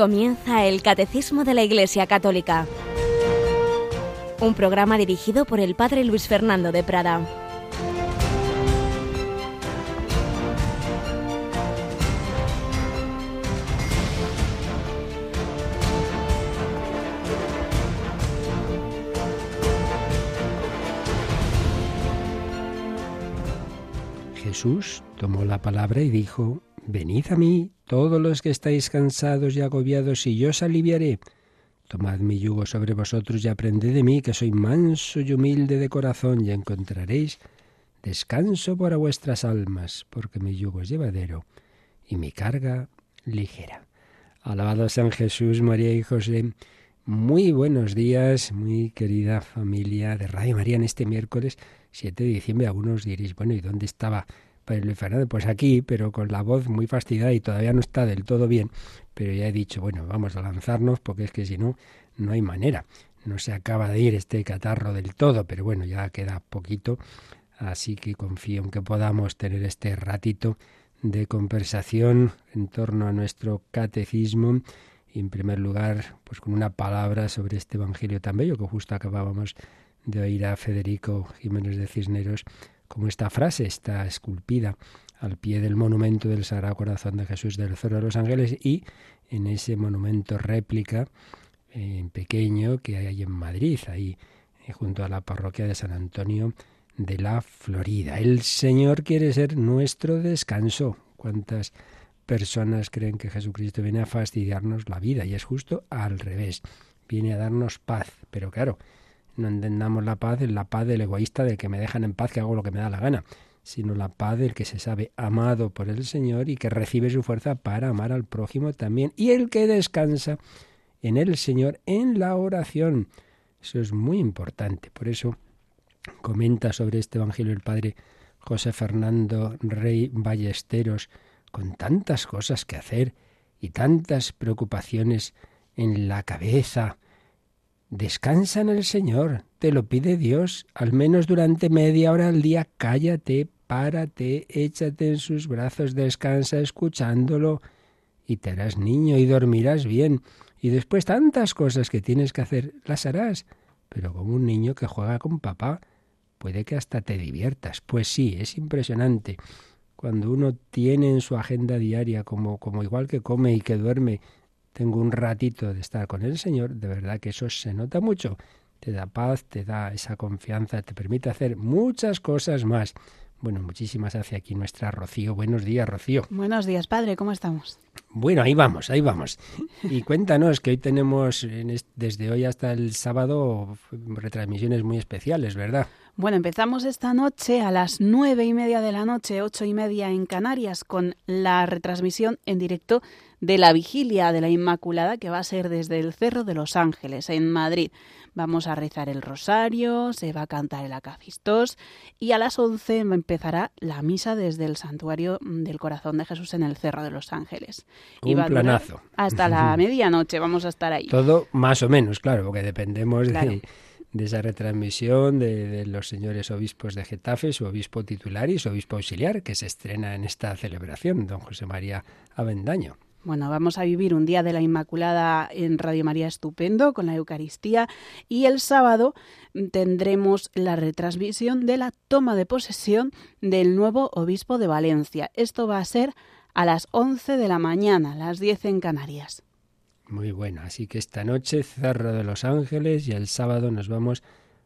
Comienza el Catecismo de la Iglesia Católica, un programa dirigido por el Padre Luis Fernando de Prada. Jesús tomó la palabra y dijo, Venid a mí, todos los que estáis cansados y agobiados, y yo os aliviaré. Tomad mi yugo sobre vosotros y aprended de mí, que soy manso y humilde de corazón, y encontraréis descanso para vuestras almas, porque mi yugo es llevadero y mi carga ligera. Alabado San Jesús, María y José. Muy buenos días, muy querida familia de Radio María en este miércoles 7 de diciembre. Algunos diréis, bueno, ¿y dónde estaba Fernando? Pues aquí, pero con la voz muy fastidiada y todavía no está del todo bien. Pero ya he dicho, bueno, vamos a lanzarnos porque es que si no, no hay manera. No se acaba de ir este catarro del todo, pero bueno, ya queda poquito. Así que confío en que podamos tener este ratito de conversación en torno a nuestro catecismo y en primer lugar pues con una palabra sobre este evangelio tan bello que justo acabábamos de oír a Federico Jiménez de Cisneros como esta frase está esculpida al pie del monumento del Sagrado Corazón de Jesús del Cerro de los Ángeles y en ese monumento réplica en eh, pequeño que hay en Madrid, ahí eh, junto a la parroquia de San Antonio de la Florida. El Señor quiere ser nuestro descanso. ¿Cuántas personas creen que Jesucristo viene a fastidiarnos la vida? Y es justo al revés. Viene a darnos paz. Pero claro, no entendamos la paz en la paz del egoísta del que me dejan en paz que hago lo que me da la gana, sino la paz del que se sabe amado por el Señor y que recibe su fuerza para amar al prójimo también, y el que descansa en el Señor en la oración. Eso es muy importante. Por eso comenta sobre este Evangelio el Padre José Fernando Rey Ballesteros, con tantas cosas que hacer y tantas preocupaciones en la cabeza, Descansa en el Señor, te lo pide Dios, al menos durante media hora al día, cállate, párate, échate en sus brazos, descansa escuchándolo, y te harás niño y dormirás bien, y después tantas cosas que tienes que hacer, las harás, pero como un niño que juega con papá, puede que hasta te diviertas. Pues sí, es impresionante. Cuando uno tiene en su agenda diaria, como, como igual que come y que duerme, tengo un ratito de estar con el Señor, de verdad que eso se nota mucho. Te da paz, te da esa confianza, te permite hacer muchas cosas más. Bueno, muchísimas hace aquí nuestra Rocío. Buenos días, Rocío. Buenos días, padre, ¿cómo estamos? Bueno, ahí vamos, ahí vamos. Y cuéntanos que hoy tenemos desde hoy hasta el sábado retransmisiones muy especiales, ¿verdad? Bueno, empezamos esta noche a las nueve y media de la noche, ocho y media en Canarias, con la retransmisión en directo de la vigilia de la Inmaculada que va a ser desde el Cerro de los Ángeles, en Madrid. Vamos a rezar el rosario, se va a cantar el acacistos y a las once empezará la misa desde el santuario del corazón de Jesús en el Cerro de los Ángeles. Un planazo. Hasta la medianoche vamos a estar ahí. Todo más o menos, claro, porque dependemos de de esa retransmisión de, los señores obispos de Getafe, su obispo titular y su obispo auxiliar, que se estrena en esta celebración, don José María Avendaño. Bueno, vamos a vivir un día de la Inmaculada en Radio María estupendo con la Eucaristía y el sábado tendremos la retransmisión de la toma de posesión del nuevo obispo de Valencia. Esto va a ser a las 11 de la mañana, las 10 en Canarias. Muy bueno, así que esta noche Cerro de los Ángeles y el sábado nos vamos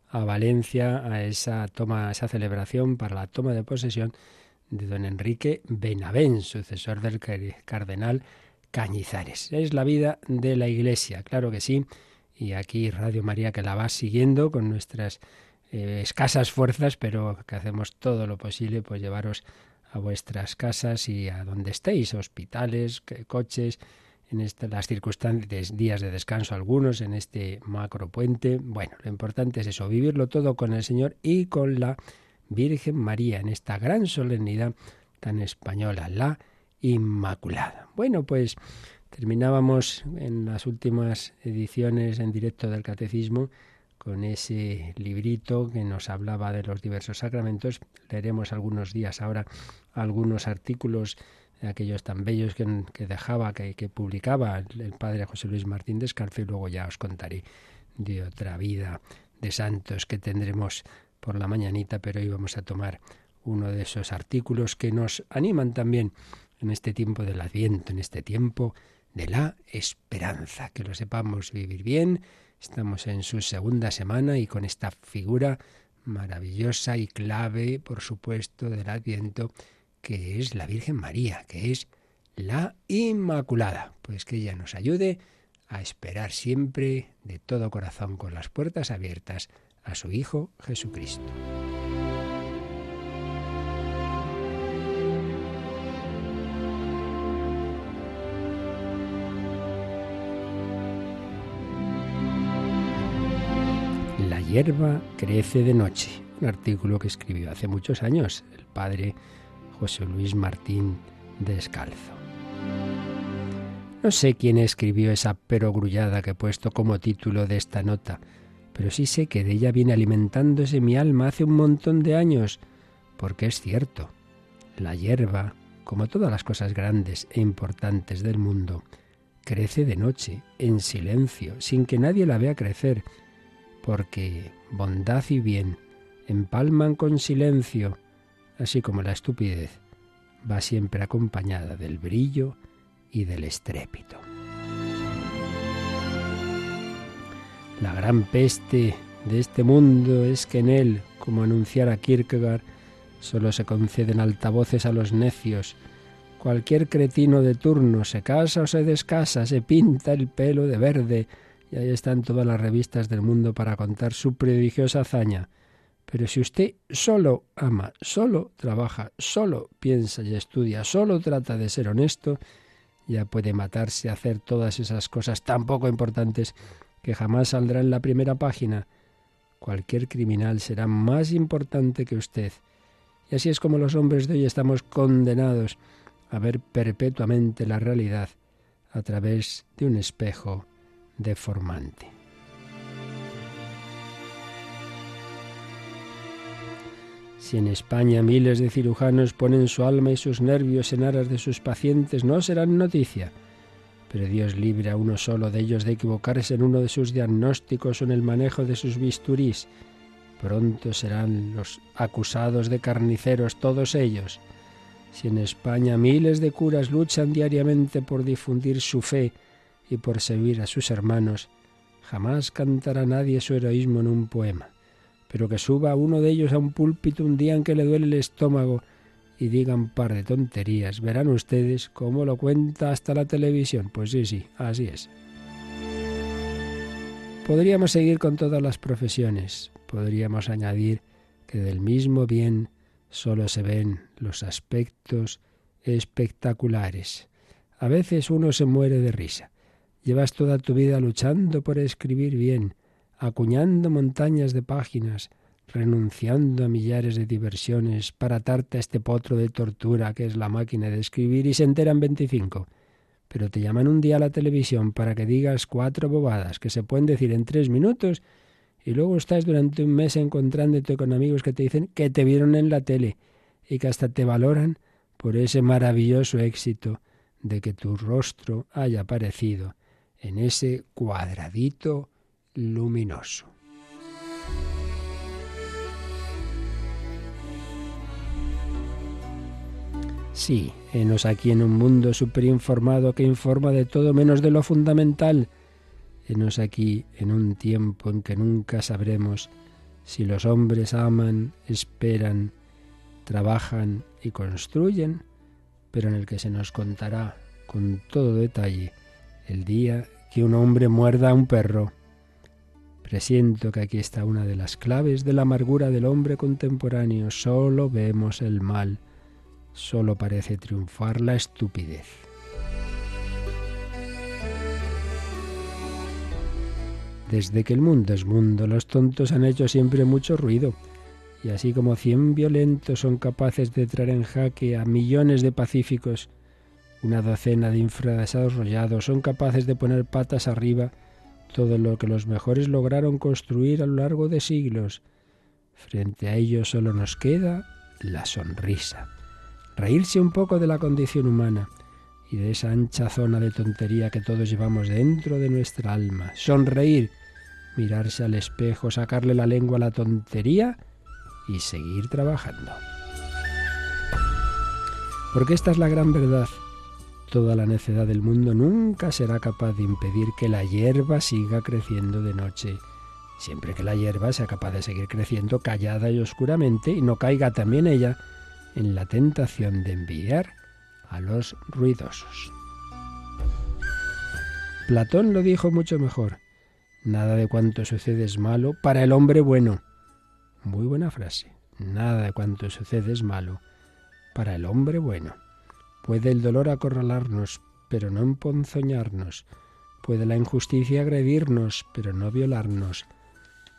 a Valencia a esa toma, a esa celebración para la toma de posesión de don Enrique Benavén, sucesor del cardenal Cañizares. Es la vida de la Iglesia, claro que sí, y aquí Radio María que la va siguiendo con nuestras eh, escasas fuerzas, pero que hacemos todo lo posible pues llevaros a vuestras casas y a donde estéis, hospitales, coches, en estas las circunstancias, días de descanso algunos, en este macro puente. Bueno, lo importante es eso, vivirlo todo con el Señor y con la Virgen María en esta gran solemnidad tan española, la Inmaculada. Bueno, pues terminábamos en las últimas ediciones en directo del Catecismo con ese librito que nos hablaba de los diversos sacramentos. Leeremos algunos días ahora algunos artículos aquellos tan bellos que, dejaba, que, publicaba el padre José Luis Martín Descalzo y luego ya os contaré de otra vida de santos que tendremos por la mañanita, pero hoy vamos a tomar uno de esos artículos que nos animan también en este tiempo del Adviento, en este tiempo de la esperanza, que lo sepamos vivir bien. Estamos en su segunda semana y con esta figura maravillosa y clave, por supuesto, del Adviento, que es la Virgen María, que es la Inmaculada. Pues que ella nos ayude a esperar siempre de todo corazón con las puertas abiertas a su Hijo Jesucristo. La hierba crece de noche, un artículo que escribió hace muchos años el padre José Luis Martín Descalzo. No sé quién escribió esa perogrullada que he puesto como título de esta nota, pero sí sé que de ella viene alimentándose mi alma hace un montón de años, porque es cierto, la hierba, como todas las cosas grandes e importantes del mundo, crece de noche, en silencio, sin que nadie la vea crecer, porque bondad y bien empalman con silencio, así como la estupidez va siempre acompañada del brillo y del estrépito. La gran peste de este mundo es que en él, como anunciara Kierkegaard, solo se conceden altavoces a los necios. Cualquier cretino de turno se casa o se descasa, se pinta el pelo de verde, y ahí están todas las revistas del mundo para contar su prodigiosa hazaña. Pero si usted solo ama, solo trabaja, solo piensa y estudia, solo trata de ser honesto, ya puede matarse a hacer todas esas cosas tan poco importantes que jamás saldrá en la primera página. Cualquier criminal será más importante que usted. Y así es como los hombres de hoy estamos condenados a ver perpetuamente la realidad a través de un espejo deformante. Si en España miles de cirujanos ponen su alma y sus nervios en aras de sus pacientes, no serán noticia pero Dios libre a uno solo de ellos de equivocarse en uno de sus diagnósticos o en el manejo de sus bisturís. Pronto serán los acusados de carniceros todos ellos. Si en España miles de curas luchan diariamente por difundir su fe y por servir a sus hermanos, jamás cantará nadie su heroísmo en un poema. Pero que suba uno de ellos a un púlpito un día en que le duele el estómago y digan par de tonterías. Verán ustedes cómo lo cuenta hasta la televisión. Pues sí, sí, así es. Podríamos seguir con todas las profesiones. Podríamos añadir que del mismo bien solo se ven los aspectos espectaculares. A veces uno se muere de risa. Llevas toda tu vida luchando por escribir bien, acuñando montañas de páginas, renunciando a millares de diversiones para atarte a este potro de tortura que es la máquina de escribir y se enteran 25. Pero te llaman un día a la televisión para que digas cuatro bobadas que se pueden decir en tres minutos y luego estás durante un mes encontrándote con amigos que te dicen que te vieron en la tele y que hasta te valoran por ese maravilloso éxito de que tu rostro haya aparecido en ese cuadradito luminoso. Sí, henos aquí en un mundo superinformado que informa de todo menos de lo fundamental. Henos aquí en un tiempo en que nunca sabremos si los hombres aman, esperan, trabajan y construyen, pero en el que se nos contará con todo detalle el día que un hombre muerda a un perro. Presiento que aquí está una de las claves de la amargura del hombre contemporáneo. Solo vemos el mal solo parece triunfar la estupidez. Desde que el mundo es mundo, los tontos han hecho siempre mucho ruido, y así como cien violentos son capaces de traer en jaque a millones de pacíficos, una docena de infradesarrollados son capaces de poner patas arriba todo lo que los mejores lograron construir a lo largo de siglos. Frente a ello solo nos queda la sonrisa reírse un poco de la condición humana y de esa ancha zona de tontería que todos llevamos dentro de nuestra alma. Sonreír, mirarse al espejo, sacarle la lengua a la tontería y seguir trabajando. Porque esta es la gran verdad. Toda la necedad del mundo nunca será capaz de impedir que la hierba siga creciendo de noche, siempre que la hierba sea capaz de seguir creciendo callada y oscuramente y no caiga también ella en la tentación de enviar a los ruidosos. Platón lo dijo mucho mejor. Nada de cuanto sucede es malo para el hombre bueno. Muy buena frase. Nada de cuanto sucede es malo para el hombre bueno. Puede el dolor acorralarnos, pero no emponzoñarnos. Puede la injusticia agredirnos, pero no violarnos.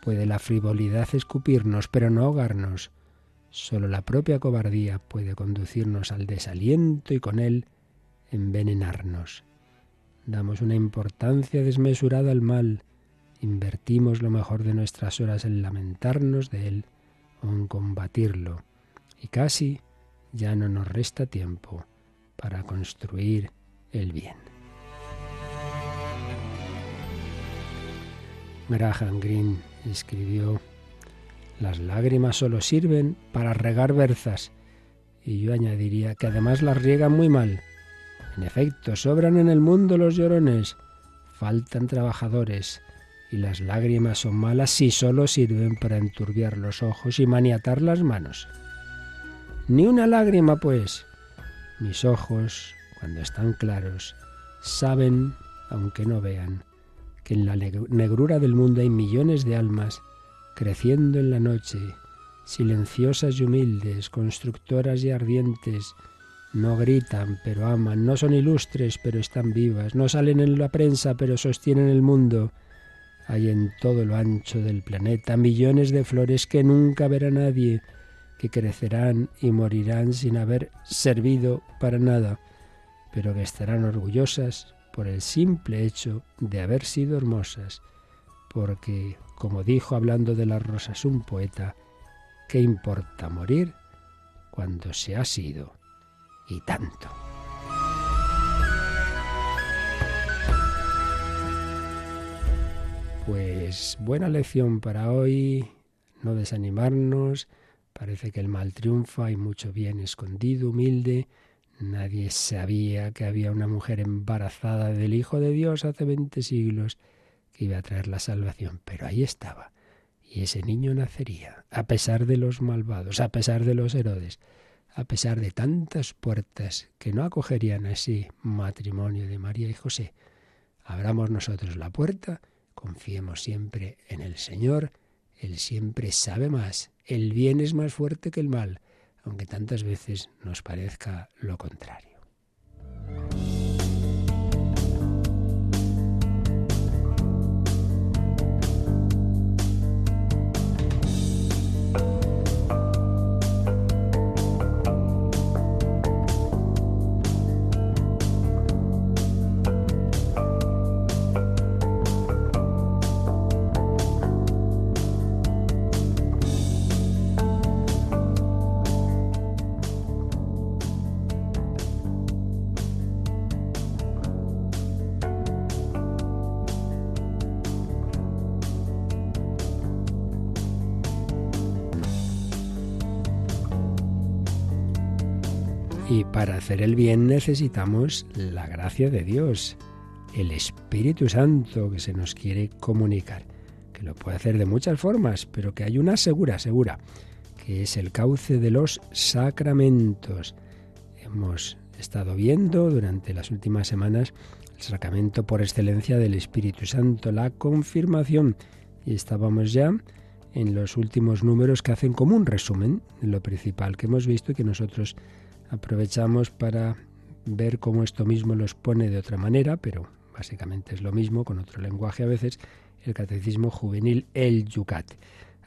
Puede la frivolidad escupirnos, pero no ahogarnos. Solo la propia cobardía puede conducirnos al desaliento y con él envenenarnos. Damos una importancia desmesurada al mal, invertimos lo mejor de nuestras horas en lamentarnos de él o en combatirlo, y casi ya no nos resta tiempo para construir el bien. Graham Greene escribió las lágrimas solo sirven para regar berzas. Y yo añadiría que además las riegan muy mal. En efecto, sobran en el mundo los llorones, faltan trabajadores, y las lágrimas son malas si solo sirven para enturbiar los ojos y maniatar las manos. Ni una lágrima, pues. Mis ojos, cuando están claros, saben, aunque no vean, que en la negrura del mundo hay millones de almas creciendo en la noche, silenciosas y humildes, constructoras y ardientes, no gritan, pero aman, no son ilustres, pero están vivas, no salen en la prensa, pero sostienen el mundo. Hay en todo lo ancho del planeta millones de flores que nunca verá nadie, que crecerán y morirán sin haber servido para nada, pero que estarán orgullosas por el simple hecho de haber sido hermosas, porque como dijo hablando de las rosas un poeta, ¿qué importa morir cuando se ha sido y tanto? Pues buena lección para hoy, no desanimarnos, parece que el mal triunfa, hay mucho bien escondido, humilde, nadie sabía que había una mujer embarazada del Hijo de Dios hace veinte siglos, que iba a traer la salvación, pero ahí estaba. Y ese niño nacería, a pesar de los malvados, a pesar de los Herodes, a pesar de tantas puertas que no acogerían así matrimonio de María y José. Abramos nosotros la puerta, confiemos siempre en el Señor, Él siempre sabe más, el bien es más fuerte que el mal, aunque tantas veces nos parezca lo contrario. Hacer el bien necesitamos la gracia de Dios, el Espíritu Santo que se nos quiere comunicar, que lo puede hacer de muchas formas, pero que hay una segura, segura, que es el cauce de los sacramentos. Hemos estado viendo durante las últimas semanas el sacramento por excelencia del Espíritu Santo, la confirmación, y estábamos ya en los últimos números que hacen como un resumen de lo principal que hemos visto y que nosotros aprovechamos para ver cómo esto mismo los pone de otra manera, pero básicamente es lo mismo, con otro lenguaje a veces, el Catecismo Juvenil, el Yucat.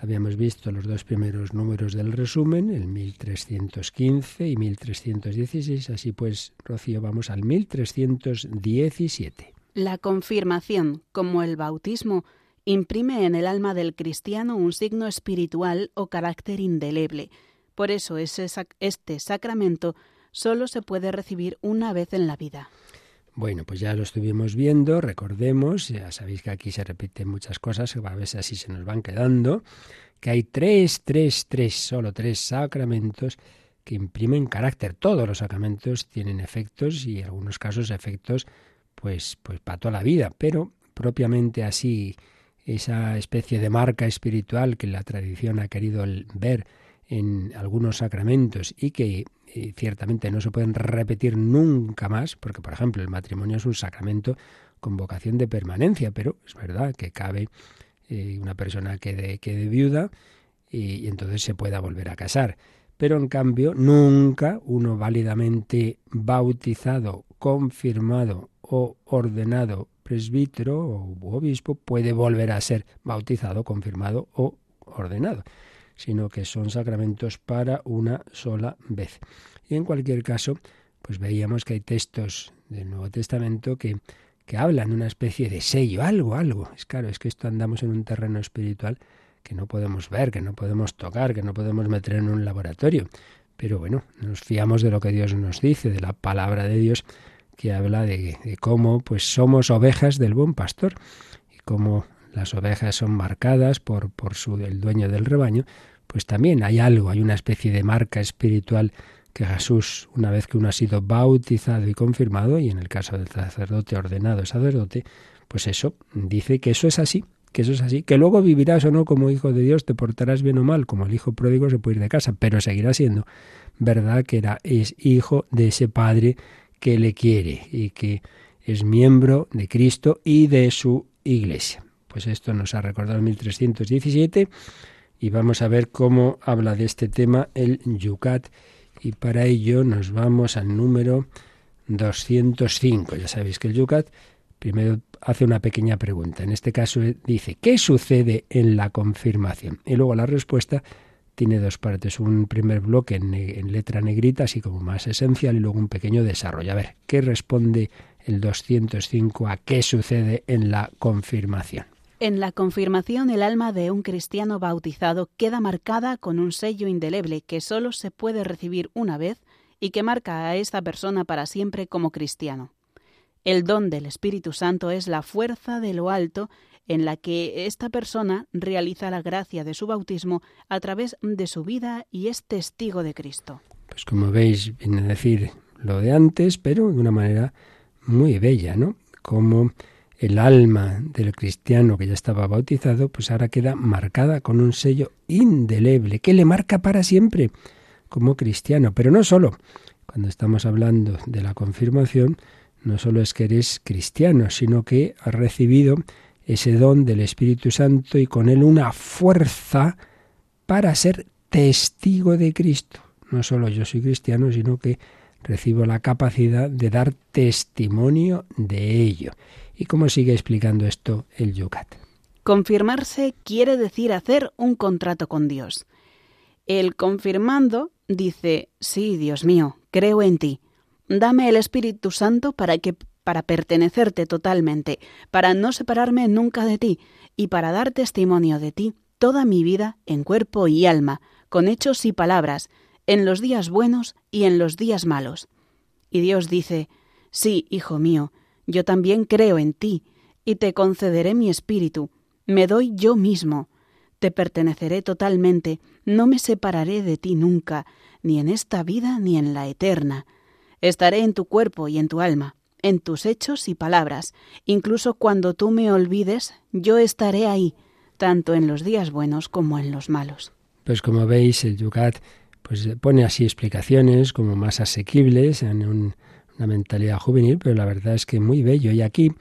Habíamos visto los dos primeros números del resumen, el 1315 y 1316, así pues, Rocío, vamos al 1317. La confirmación, como el bautismo, imprime en el alma del cristiano un signo espiritual o carácter indeleble, por eso este sacramento solo se puede recibir una vez en la vida. Bueno, pues ya lo estuvimos viendo, recordemos, ya sabéis que aquí se repiten muchas cosas, a veces así se nos van quedando, que hay tres, tres, tres, solo tres sacramentos que imprimen carácter. Todos los sacramentos tienen efectos y en algunos casos efectos pues, pues para toda la vida, pero propiamente así esa especie de marca espiritual que la tradición ha querido ver en algunos sacramentos y que eh, ciertamente no se pueden repetir nunca más, porque por ejemplo el matrimonio es un sacramento con vocación de permanencia, pero es verdad que cabe eh, una persona que de viuda y entonces se pueda volver a casar. Pero en cambio nunca uno válidamente bautizado, confirmado o ordenado presbítero o obispo puede volver a ser bautizado, confirmado o ordenado, sino que son sacramentos para una sola vez. Y en cualquier caso, pues veíamos que hay textos del Nuevo Testamento que, que hablan de una especie de sello, algo, algo. Es claro, es que esto andamos en un terreno espiritual que no podemos ver, que no podemos tocar, que no podemos meter en un laboratorio. Pero bueno, nos fiamos de lo que Dios nos dice, de la palabra de Dios que habla de, cómo pues somos ovejas del buen pastor y cómo las ovejas son marcadas por, su, el dueño del rebaño, pues también hay algo, hay una especie de marca espiritual que Jesús, una vez que uno ha sido bautizado y confirmado, y en el caso del sacerdote ordenado sacerdote, pues eso dice que eso es así, que eso es así, que luego vivirás o no como hijo de Dios, te portarás bien o mal, como el hijo pródigo se puede ir de casa, pero seguirá siendo verdad que era, es hijo de ese padre que le quiere y que es miembro de Cristo y de su iglesia. Pues esto nos ha recordado en 1317 y vamos a ver cómo habla de este tema el Yucat y para ello nos vamos al número 205. Ya sabéis que el Yucat primero hace una pequeña pregunta. En este caso eh, dice, ¿qué sucede en la confirmación? Y luego la respuesta tiene dos partes. Un primer bloque en, letra negrita, así como más esencial, y luego un pequeño desarrollo. A ver, ¿qué responde el 205 a qué sucede en la confirmación? En la confirmación el alma de un cristiano bautizado queda marcada con un sello indeleble que solo se puede recibir una vez y que marca a esta persona para siempre como cristiano. El don del Espíritu Santo es la fuerza de lo alto en la que esta persona realiza la gracia de su bautismo a través de su vida y es testigo de Cristo. Pues como veis, viene a decir lo de antes, pero de una manera muy bella, ¿no? Como el alma del cristiano que ya estaba bautizado, pues ahora queda marcada con un sello indeleble que le marca para siempre como cristiano. Pero no solo, cuando estamos hablando de la confirmación, no solo es que eres cristiano, sino que has recibido ese don del Espíritu Santo y con él una fuerza para ser testigo de Cristo. No solo yo soy cristiano, sino que recibo la capacidad de dar testimonio de ello. ¿Y cómo sigue explicando esto el Yucat? Confirmarse quiere decir hacer un contrato con Dios. El confirmando dice, sí, Dios mío, creo en ti, Dame el Espíritu Santo para que para pertenecerte totalmente, para no separarme nunca de ti y para dar testimonio de ti toda mi vida en cuerpo y alma, con hechos y palabras, en los días buenos y en los días malos. Y Dios dice, Sí, hijo mío, yo también creo en ti, y te concederé mi espíritu, me doy yo mismo, te perteneceré totalmente, no me separaré de ti nunca, ni en esta vida ni en la eterna. Estaré en tu cuerpo y en tu alma, en tus hechos y palabras. Incluso cuando tú me olvides, yo estaré ahí, tanto en los días buenos como en los malos. Pues como veis, el Yucat pues pone así explicaciones como más asequibles en una mentalidad juvenil, pero la verdad es que muy bello. Y aquí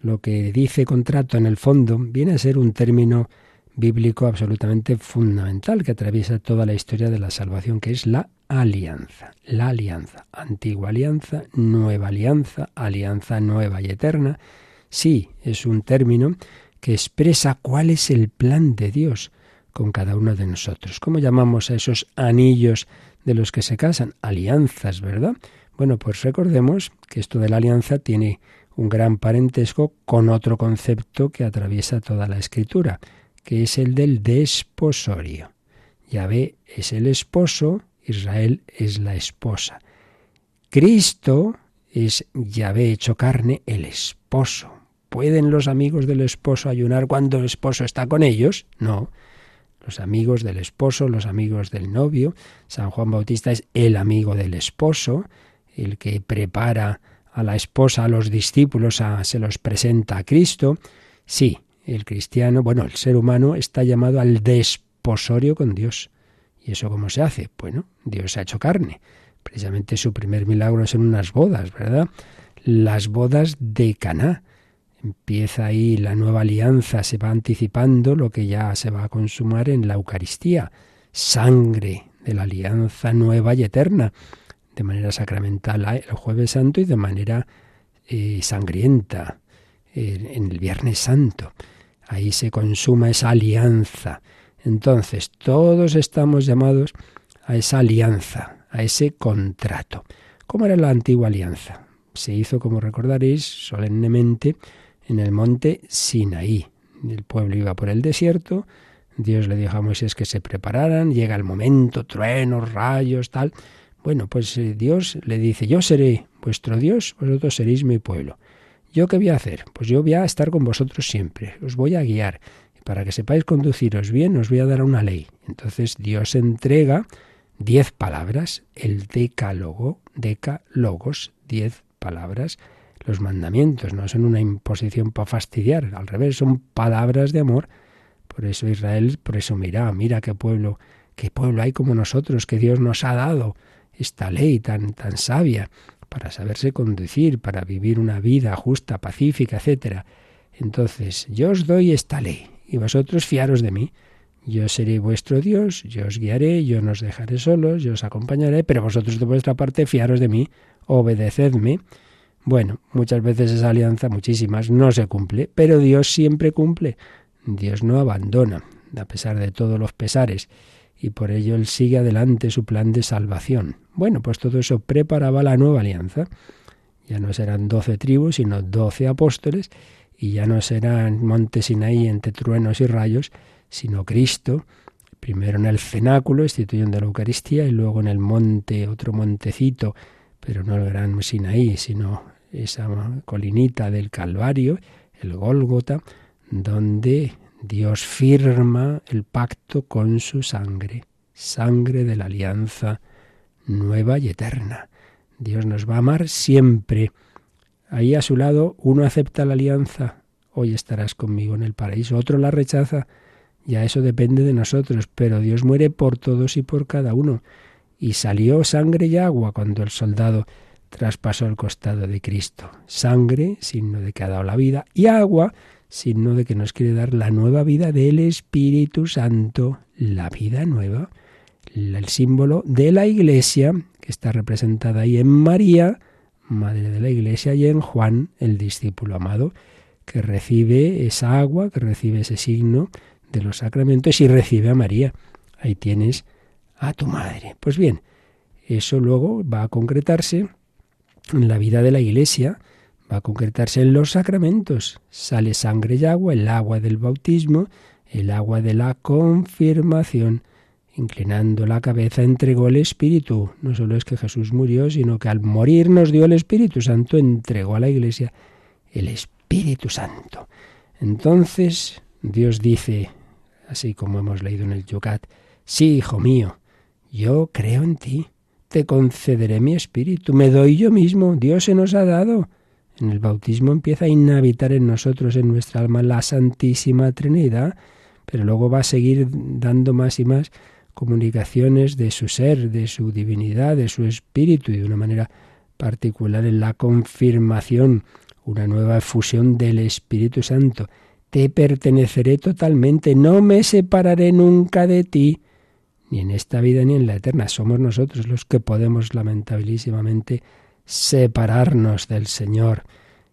lo que dice contrato en el fondo viene a ser un término bíblico absolutamente fundamental que atraviesa toda la historia de la salvación, que es la alianza. La alianza, antigua alianza, nueva alianza, alianza nueva y eterna. Sí, es un término que expresa cuál es el plan de Dios con cada uno de nosotros. ¿Cómo llamamos a esos anillos de los que se casan? Alianzas, ¿verdad? Bueno, pues recordemos que esto de la alianza tiene un gran parentesco con otro concepto que atraviesa toda la escritura, que es el del desposorio. Yahvé es el esposo, Israel es la esposa. Cristo es Yahvé hecho carne, el esposo. ¿Pueden los amigos del esposo ayunar cuando el esposo está con ellos? No. Los amigos del esposo, los amigos del novio. San Juan Bautista es el amigo del esposo, el que prepara a la esposa, a los discípulos, se los presenta a Cristo. Sí, el cristiano, bueno, el ser humano está llamado al desposorio con Dios. ¿Y eso cómo se hace? Bueno, Dios ha hecho carne. Precisamente su primer milagro es en unas bodas, ¿verdad? Las bodas de Caná. Empieza ahí la nueva alianza, se va anticipando lo que ya se va a consumar en la Eucaristía. Sangre de la alianza nueva y eterna, de manera sacramental el jueves santo y de manera eh, sangrienta en el viernes santo. Ahí se consuma esa alianza. Entonces, todos estamos llamados a esa alianza, a ese contrato. ¿Cómo era la antigua alianza? Se hizo, como recordaréis, solemnemente en el monte Sinaí. El pueblo iba por el desierto, Dios le dijo a Moisés que se prepararan, llega el momento, truenos, rayos, tal. Bueno, pues eh, Dios le dice, yo seré vuestro Dios, vosotros seréis mi pueblo. ¿Yo qué voy a hacer? Pues yo voy a estar con vosotros siempre, os voy a guiar. Para que sepáis conduciros bien, os voy a dar una ley. Entonces Dios entrega diez palabras, el decálogo, decálogos, diez palabras. Los mandamientos no son una imposición para fastidiar, al revés, son palabras de amor. Por eso Israel, mira, mira qué pueblo, qué pueblo hay como nosotros, que Dios nos ha dado esta ley tan, tan sabia para saberse conducir, para vivir una vida justa, pacífica, etcétera. Entonces, yo os doy esta ley y vosotros fiaros de mí. Yo seré vuestro Dios, yo os guiaré, yo no os dejaré solos, yo os acompañaré, pero vosotros de vuestra parte fiaros de mí, obedecedme. Bueno, muchas veces esa alianza, muchísimas, no se cumple, pero Dios siempre cumple. Dios no abandona, a pesar de todos los pesares, y por ello Él sigue adelante su plan de salvación. Bueno, pues todo eso preparaba la nueva alianza. Ya no serán doce tribus, sino doce apóstoles, y ya no serán monte Sinaí entre truenos y rayos, sino Cristo, primero en el cenáculo, instituyendo la Eucaristía, y luego en el monte, otro montecito, pero no el gran Sinaí, sino esa colinita del Calvario, el Gólgota, donde Dios firma el pacto con su sangre, sangre de la alianza nueva y eterna. Dios nos va a amar siempre. Ahí a su lado uno acepta la alianza, hoy estarás conmigo en el paraíso, otro la rechaza, ya eso depende de nosotros, pero Dios muere por todos y por cada uno. Y salió sangre y agua cuando el soldado traspasó el costado de Cristo. Sangre, signo de que ha dado la vida, y agua, signo de que nos quiere dar la nueva vida del Espíritu Santo, la vida nueva el símbolo de la Iglesia, que está representada ahí en María, Madre de la Iglesia, y en Juan, el discípulo amado, que recibe esa agua, que recibe ese signo de los sacramentos y recibe a María. Ahí tienes a tu madre. Pues bien, eso luego va a concretarse en la vida de la Iglesia, va a concretarse en los sacramentos. Sale sangre y agua, el agua del bautismo, el agua de la confirmación, inclinando la cabeza, entregó el Espíritu. No solo es que Jesús murió, sino que al morir nos dio el Espíritu Santo, entregó a la Iglesia el Espíritu Santo. Entonces Dios dice, así como hemos leído en el Yucat, sí, hijo mío, yo creo en ti, te concederé mi Espíritu, me doy yo mismo, Dios se nos ha dado. En el bautismo empieza a inhabitar en nosotros, en nuestra alma, la Santísima Trinidad, pero luego va a seguir dando más y más comunicaciones de su ser, de su divinidad, de su espíritu y de una manera particular en la confirmación, una nueva efusión del Espíritu Santo. Te perteneceré totalmente, no me separaré nunca de ti, ni en esta vida ni en la eterna. Somos nosotros los que podemos lamentabilísimamente separarnos del Señor.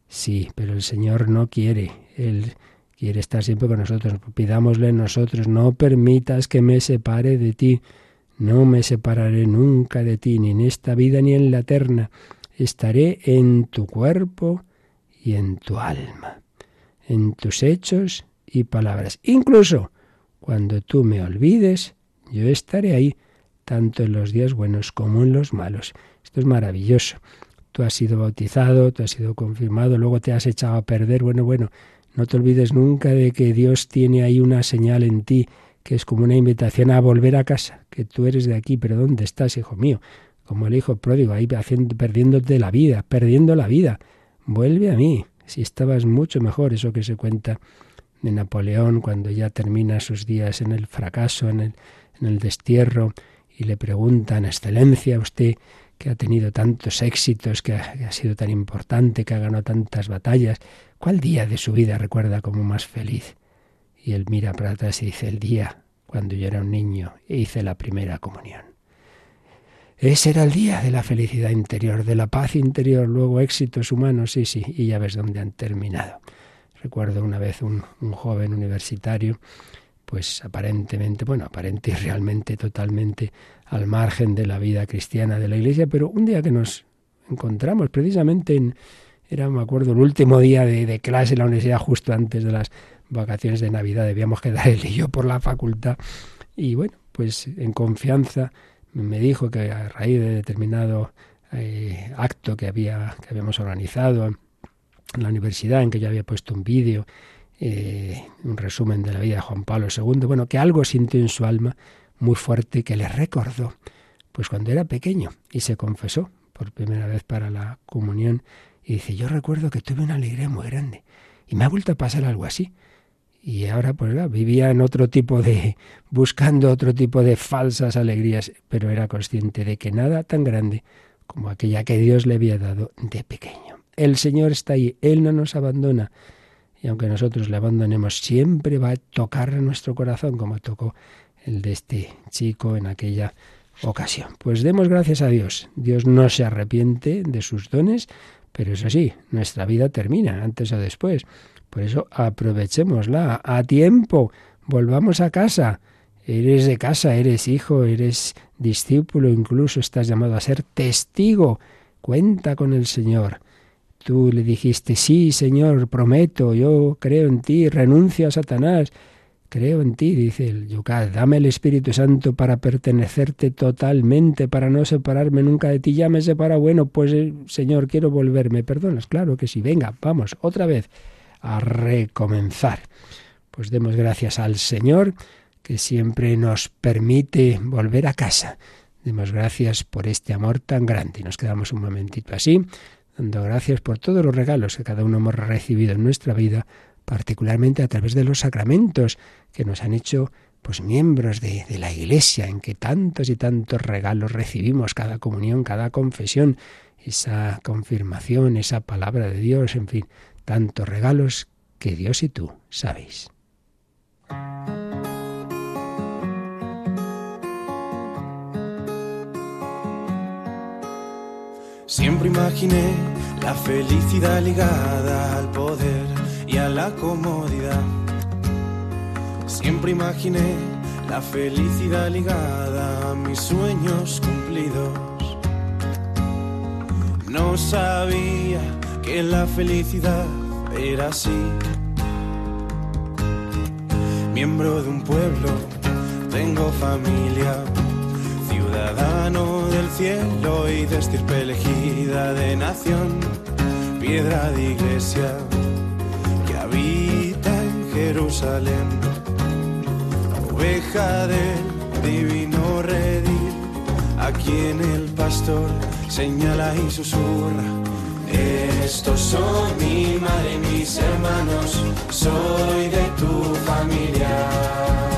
Sí, pero el Señor no quiere. Él quiere estar siempre con nosotros. Pidámosle nosotros, no permitas que me separe de ti. No me separaré nunca de ti, ni en esta vida ni en la eterna. Estaré en tu cuerpo y en tu alma, en tus hechos y palabras. Incluso cuando tú me olvides, yo estaré ahí, tanto en los días buenos como en los malos. Esto es maravilloso. Tú has sido bautizado, tú has sido confirmado, luego te has echado a perder. Bueno, bueno, no te olvides nunca de que Dios tiene ahí una señal en ti que es como una invitación a volver a casa, que tú eres de aquí, pero ¿dónde estás, hijo mío? Como el hijo pródigo, ahí haciendo, perdiéndote la vida, perdiendo la vida. Vuelve a mí, si estabas mucho mejor, eso que se cuenta de Napoleón cuando ya termina sus días en el fracaso, en el, en el destierro, y le preguntan, Excelencia, usted que ha tenido tantos éxitos, que ha, sido tan importante, que ha ganado tantas batallas, ¿cuál día de su vida recuerda como más feliz? Y él mira para atrás y dice, el día cuando yo era un niño e hice la primera comunión. Ese era el día de la felicidad interior, de la paz interior, luego éxitos humanos, sí, sí, y ya ves dónde han terminado. Recuerdo una vez un, un joven universitario pues aparentemente, bueno, aparente y realmente totalmente al margen de la vida cristiana de la Iglesia, pero un día que nos encontramos precisamente en, era, me acuerdo, el último día de, de clase en la universidad, justo antes de las vacaciones de Navidad, debíamos quedar él y yo por la facultad, y bueno, pues en confianza me dijo que a raíz de determinado eh, acto que, había, que habíamos organizado en la universidad, en que yo había puesto un vídeo eh, un resumen de la vida de Juan Pablo II, bueno, que algo sintió en su alma muy fuerte que le recordó, pues cuando era pequeño y se confesó por primera vez para la comunión y dice, yo recuerdo que tuve una alegría muy grande y me ha vuelto a pasar algo así. Y ahora pues vivía en otro tipo de, buscando otro tipo de falsas alegrías, pero era consciente de que nada tan grande como aquella que Dios le había dado de pequeño. El Señor está ahí, Él no nos abandona y aunque nosotros le abandonemos, siempre va a tocar nuestro corazón como tocó el de este chico en aquella ocasión. Pues demos gracias a Dios. Dios no se arrepiente de sus dones, pero eso sí, nuestra vida termina antes o después. Por eso aprovechémosla a tiempo. Volvamos a casa. Eres de casa, eres hijo, eres discípulo, incluso estás llamado a ser testigo. Cuenta con el Señor. Tú le dijiste, sí, Señor, prometo, yo creo en ti, renuncio a Satanás. Creo en ti, dice el Yucat, dame el Espíritu Santo para pertenecerte totalmente, para no separarme nunca de ti. Ya me separa, bueno, pues eh, Señor, quiero volverme. ¿Perdonas? Claro que sí. Venga, vamos, otra vez a recomenzar. Pues demos gracias al Señor que siempre nos permite volver a casa. Demos gracias por este amor tan grande. Y nos quedamos un momentito así dando gracias por todos los regalos que cada uno hemos recibido en nuestra vida, particularmente a través de los sacramentos que nos han hecho pues miembros de, de, la Iglesia, en que tantos y tantos regalos recibimos, cada comunión, cada confesión, esa confirmación, esa palabra de Dios, en fin, tantos regalos que Dios y tú sabéis. Siempre imaginé la felicidad ligada al poder la comodidad. Siempre imaginé la felicidad ligada a mis sueños cumplidos. No sabía que la felicidad era así. Miembro de un pueblo, tengo familia ciudadano del cielo y de estirpe elegida de nación, piedra de iglesia Jerusalén, oveja del divino redil, a quien el pastor señala y susurra. Estos son mi madre mis hermanos, soy de tu familia.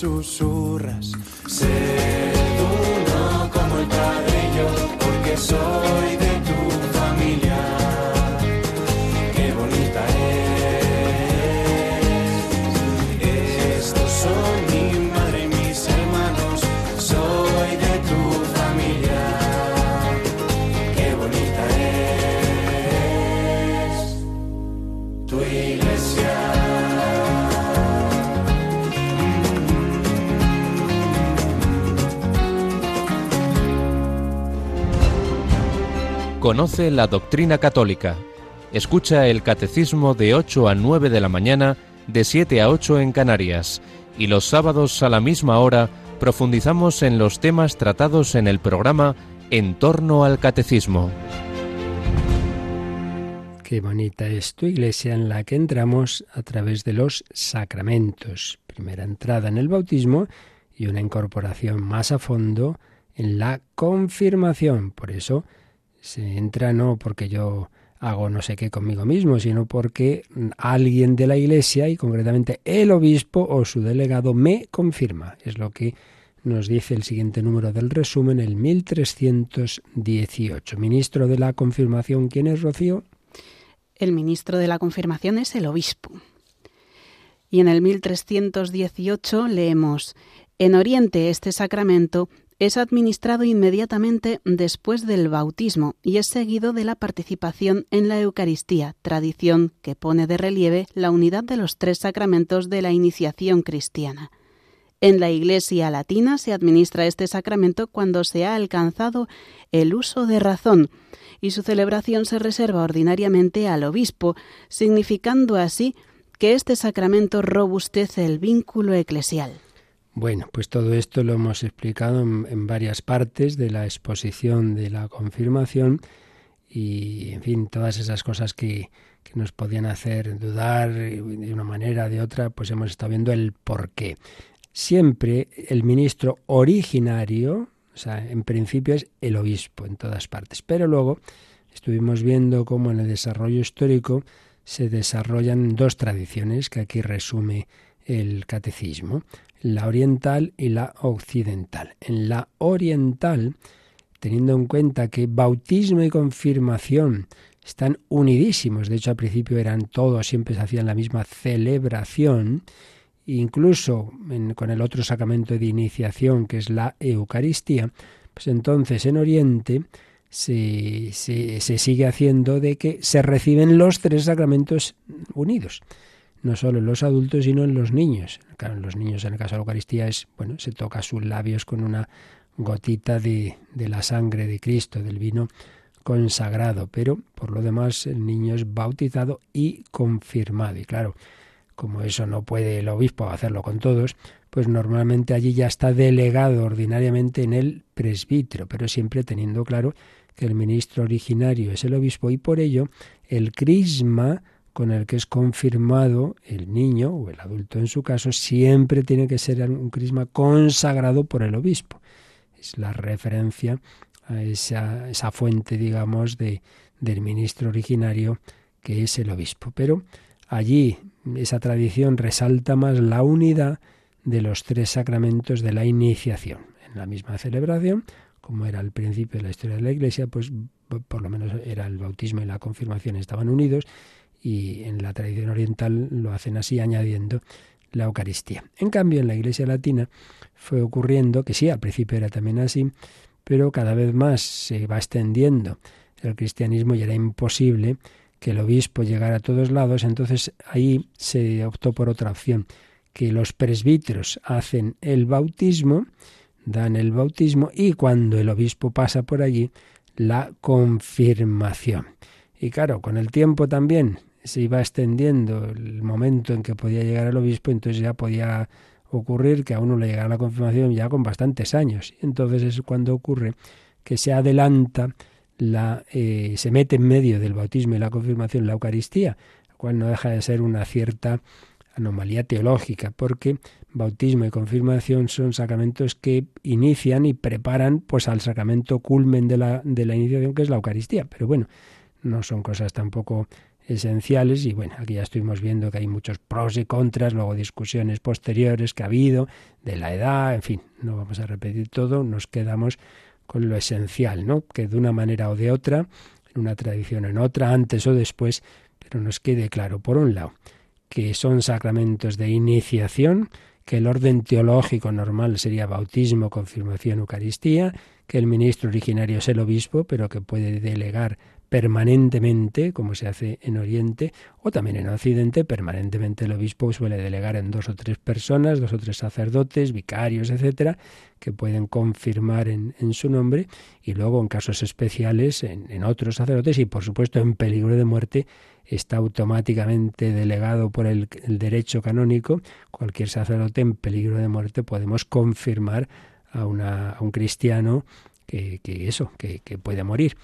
Que me Conoce la doctrina católica. Escucha el catecismo de 8 a 9 de la mañana, de 7 a 8 en Canarias. Y los sábados a la misma hora profundizamos en los temas tratados en el programa En torno al catecismo. Qué bonita es tu iglesia en la que entramos a través de los sacramentos. Primera entrada en el bautismo y una incorporación más a fondo en la confirmación. Por eso, se entra no porque yo hago no sé qué conmigo mismo, sino porque alguien de la Iglesia, y concretamente el obispo o su delegado, me confirma. Es lo que nos dice el siguiente número del resumen, el 1318. Ministro de la confirmación, ¿quién es Rocío? El ministro de la confirmación es el obispo. Y en el 1318 leemos, en Oriente este sacramento es administrado inmediatamente después del bautismo y es seguido de la participación en la Eucaristía, tradición que pone de relieve la unidad de los tres sacramentos de la iniciación cristiana. En la Iglesia latina se administra este sacramento cuando se ha alcanzado el uso de razón y su celebración se reserva ordinariamente al obispo, significando así que este sacramento robustece el vínculo eclesial. Bueno, pues todo esto lo hemos explicado en, varias partes de la exposición de la confirmación y, en fin, todas esas cosas que, que nos podían hacer dudar de una manera de otra, pues hemos estado viendo el por qué. Siempre el ministro originario, o sea, en principio es el obispo en todas partes, pero luego estuvimos viendo cómo en el desarrollo histórico se desarrollan dos tradiciones que aquí resume el catecismo la oriental y la occidental. En la oriental, teniendo en cuenta que bautismo y confirmación están unidísimos, de hecho al principio eran todos, siempre se hacían la misma celebración, incluso con el otro sacramento de iniciación que es la Eucaristía, pues entonces en Oriente se, se sigue haciendo de que se reciben los tres sacramentos unidos no solo en los adultos, sino en los niños. En los niños, en el caso de la Eucaristía, es, bueno, se toca sus labios con una gotita de, de la sangre de Cristo, del vino consagrado, pero por lo demás el niño es bautizado y confirmado. Y claro, como eso no puede el obispo hacerlo con todos, pues normalmente allí ya está delegado ordinariamente en el presbítero, pero siempre teniendo claro que el ministro originario es el obispo y por ello el crisma con el que es confirmado el niño o el adulto en su caso, siempre tiene que ser un crisma consagrado por el obispo. Es la referencia a esa, esa fuente, digamos, de, del ministro originario que es el obispo. Pero allí esa tradición resalta más la unidad de los tres sacramentos de la iniciación. En la misma celebración, como era al principio de la historia de la Iglesia, pues por lo menos era el bautismo y la confirmación estaban unidos y en la tradición oriental lo hacen así añadiendo la Eucaristía. En cambio, en la Iglesia Latina fue ocurriendo, que sí, al principio era también así, pero cada vez más se va extendiendo el cristianismo y era imposible que el obispo llegara a todos lados, entonces ahí se optó por otra opción, que los presbíteros hacen el bautismo, dan el bautismo y cuando el obispo pasa por allí, la confirmación. Y claro, con el tiempo también se iba extendiendo el momento en que podía llegar el obispo, entonces ya podía ocurrir que a uno le llegara la confirmación ya con bastantes años. Entonces es cuando ocurre que se adelanta, la, eh, se mete en medio del bautismo y la confirmación la Eucaristía, lo cual no deja de ser una cierta anomalía teológica, porque bautismo y confirmación son sacramentos que inician y preparan pues al sacramento culmen de la, de la iniciación, que es la Eucaristía. Pero bueno, no son cosas tampoco esenciales y bueno, aquí ya estuvimos viendo que hay muchos pros y contras, luego discusiones posteriores que ha habido de la edad, en fin, no vamos a repetir todo, nos quedamos con lo esencial, ¿no? Que de una manera o de otra, en una tradición o en otra, antes o después, pero nos quede claro, por un lado, que son sacramentos de iniciación, que el orden teológico normal sería bautismo, confirmación, Eucaristía, que el ministro originario es el obispo, pero que puede delegar permanentemente, como se hace en Oriente, o también en Occidente, permanentemente el obispo suele delegar en dos o tres personas, dos o tres sacerdotes, vicarios, etcétera, que pueden confirmar en, su nombre, y luego en casos especiales en, otros sacerdotes, y por supuesto en peligro de muerte está automáticamente delegado por el, derecho canónico, cualquier sacerdote en peligro de muerte podemos confirmar a, un cristiano que, eso, que puede morir.